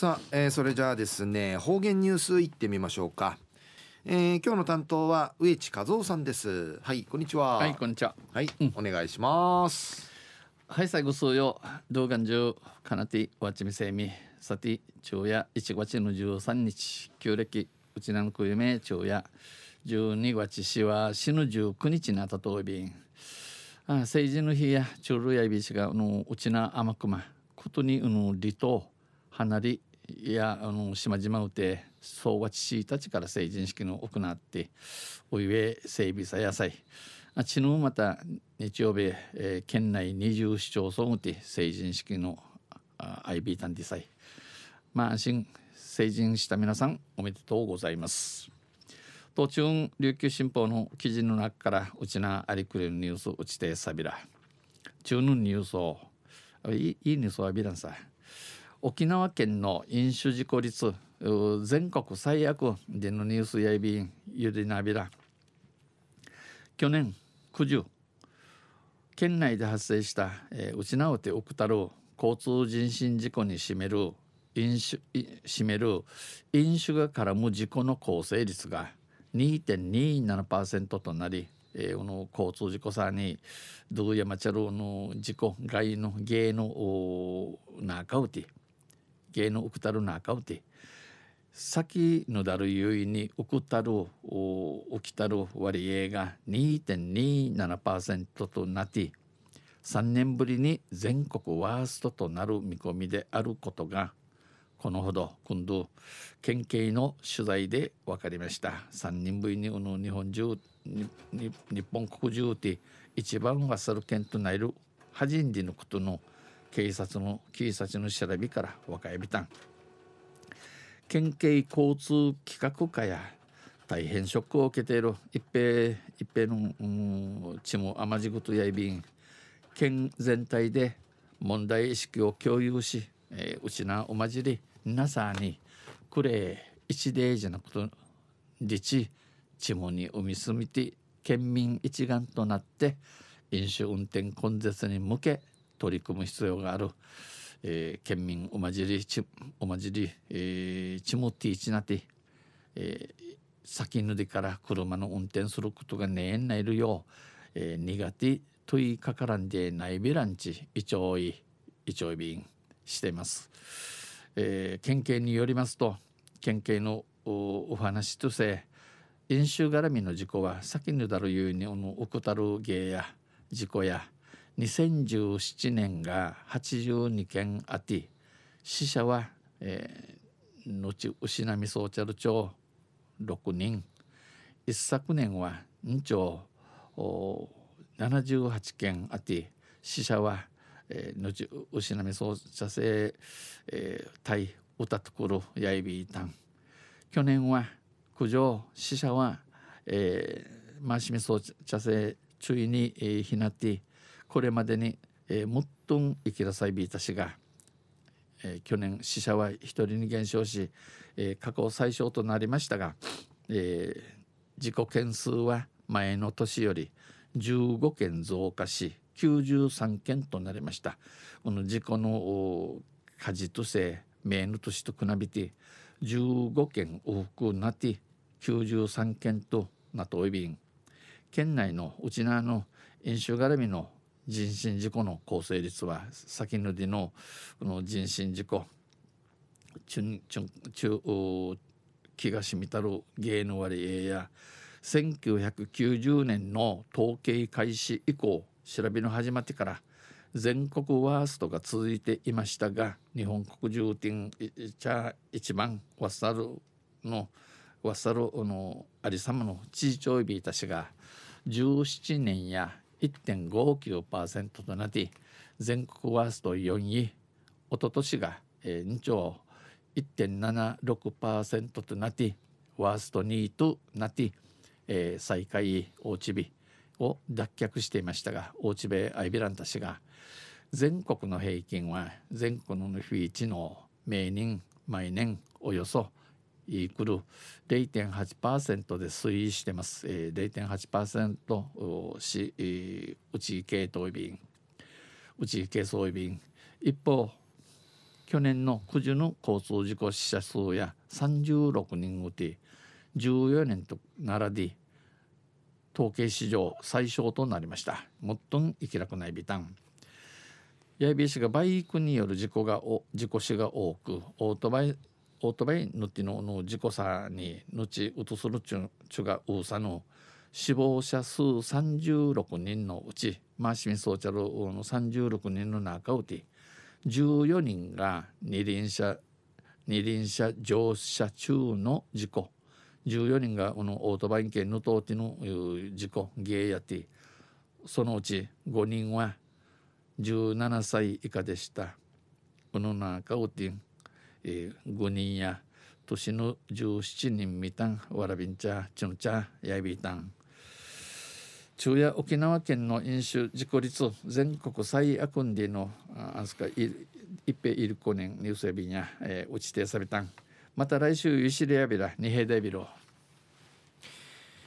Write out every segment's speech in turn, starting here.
さあ、えー、それじゃあですね方言ニュースいってみましょうか、えー、今日の担当は植地和夫さんです。はいこんにちは。はいこんにちは。はい、うん、お願いします。はい最後数曜動画中かなてわちみせみさて昼夜1月の13日旧暦うちなのくゆめ昼夜12月しは死ぬ19日にあたといびんあ成人の日や中るやびしがのうちな甘くまことにうの離島離りやあの島々うて総和父たちから成人式の行っておいえ整備さ野菜あちぬまた日曜日、えー、県内20市町村うて成人式のアイビータンディサイまあ安心成人した皆さんおめでとうございます。途中琉球新報の記事の中からうちなありくれるニュースうちてさびら。中のニュースをいいいいニュースはビランさ。沖縄県の飲酒事故率全国最悪でのニュースやいびんゆでなびら。去年9時県内で発生した、えー、内直手奥太郎交通人身事故に占める飲酒占める飲酒が絡む事故の構成率が2.27%となり、えー、この交通事故さにドゥヤマチャルの事故外の芸の中うて芸のウクタルナーカウテ先のだるゆいにウクタルウキタル割合が2.27%となって3年ぶりに全国ワーストとなる見込みであることがこのほど今度県警の取材で分かりました。3人ぶりにの日本中日本国中で一番ワサル県となる初人でのことの警察の警察の調べから若いびたん県警交通企画課や大変ショックを受けている。一平一平の、うん、地も甘じぐとやいびん。県全体で問題意識を共有し、えー、うちなおまじり皆さんにくれ一例じゃなくと自治地もに海住みて県民一丸となって飲酒運転根絶に向け取り組む必要がある、えー、県民おまじりちおまじり、えー、チモティチナティ、えー、先ぬでから車の運転することがねえんないるよう、えー、苦手といかからんでないびらんちいちょいいちょい便しています、えー、県警によりますと県警のお話とせ飲酒絡みの事故は先ぬだるゆうにおの怠る芸や事故や2017年が82件あって死者は、えー、後牛波ソーチャル町6人。一昨年は2町78件あって死者は、えー、後牛波ソーチャ製、えー、対歌ところやいびいたん去年は苦情死者は、えー、マシミソーチャ製注意に、えー、ひなってこれまでに、えー、もっとん生きらさいびいたしが、えー、去年死者は1人に減少し、えー、過去最小となりましたが、えー、事故件数は前の年より15件増加し93件となりました。この事故の火事とせ名の年と比べて15件多くなって93件となといびん県内のうちなの飲酒絡みの人身事故の構成率は先のりのの人身事故中中気がしみたる芸の割合や1990年の統計開始以降調べの始まってから全国ワーストが続いていましたが日本国重点じゃ一番ワッサルのワッサルのありさまの知事長いびいたしが17年や1.59%となり全国ワースト4位。おととしが、2兆1.76%となりワースト2位となり、えー、最下位大地日を脱却していましたが大地米アイビランタ氏が全国の平均は全国の日一の名人毎年およそイークル0.8%で推移してます。えー、0.8%し、えー、内系統便内系装備便一方去年の9時の交通事故死者数や36人うて14年と並び統計史上最小となりました。もっとん生きらくないビタン八重市がバイクによる事故がお事故死が多くオートバイオートバイぬってのの事故さにのちうとするちゅちゅがうさの死亡者数36人のうちマーシミソーチャルの36人の中うて14人が二輪車二輪車乗車中の事故14人がこのオートバイ系のとうての事故ゲーやってそのうち5人は17歳以下でした。この中うて、えー、5人や年の17人みたんわらびんちゃちゅんちゃやいびたん。昼夜沖縄県の飲酒事故率全国最悪んでのあんすかい一平いる子年ニュースエビにゃ、えー、打ちてさびたん。また来週ゆしりやびら二平デビロ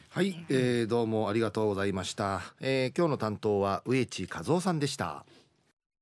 はい、えー、どうもありがとうございました、えー、今日の担当は植地和夫さんでした。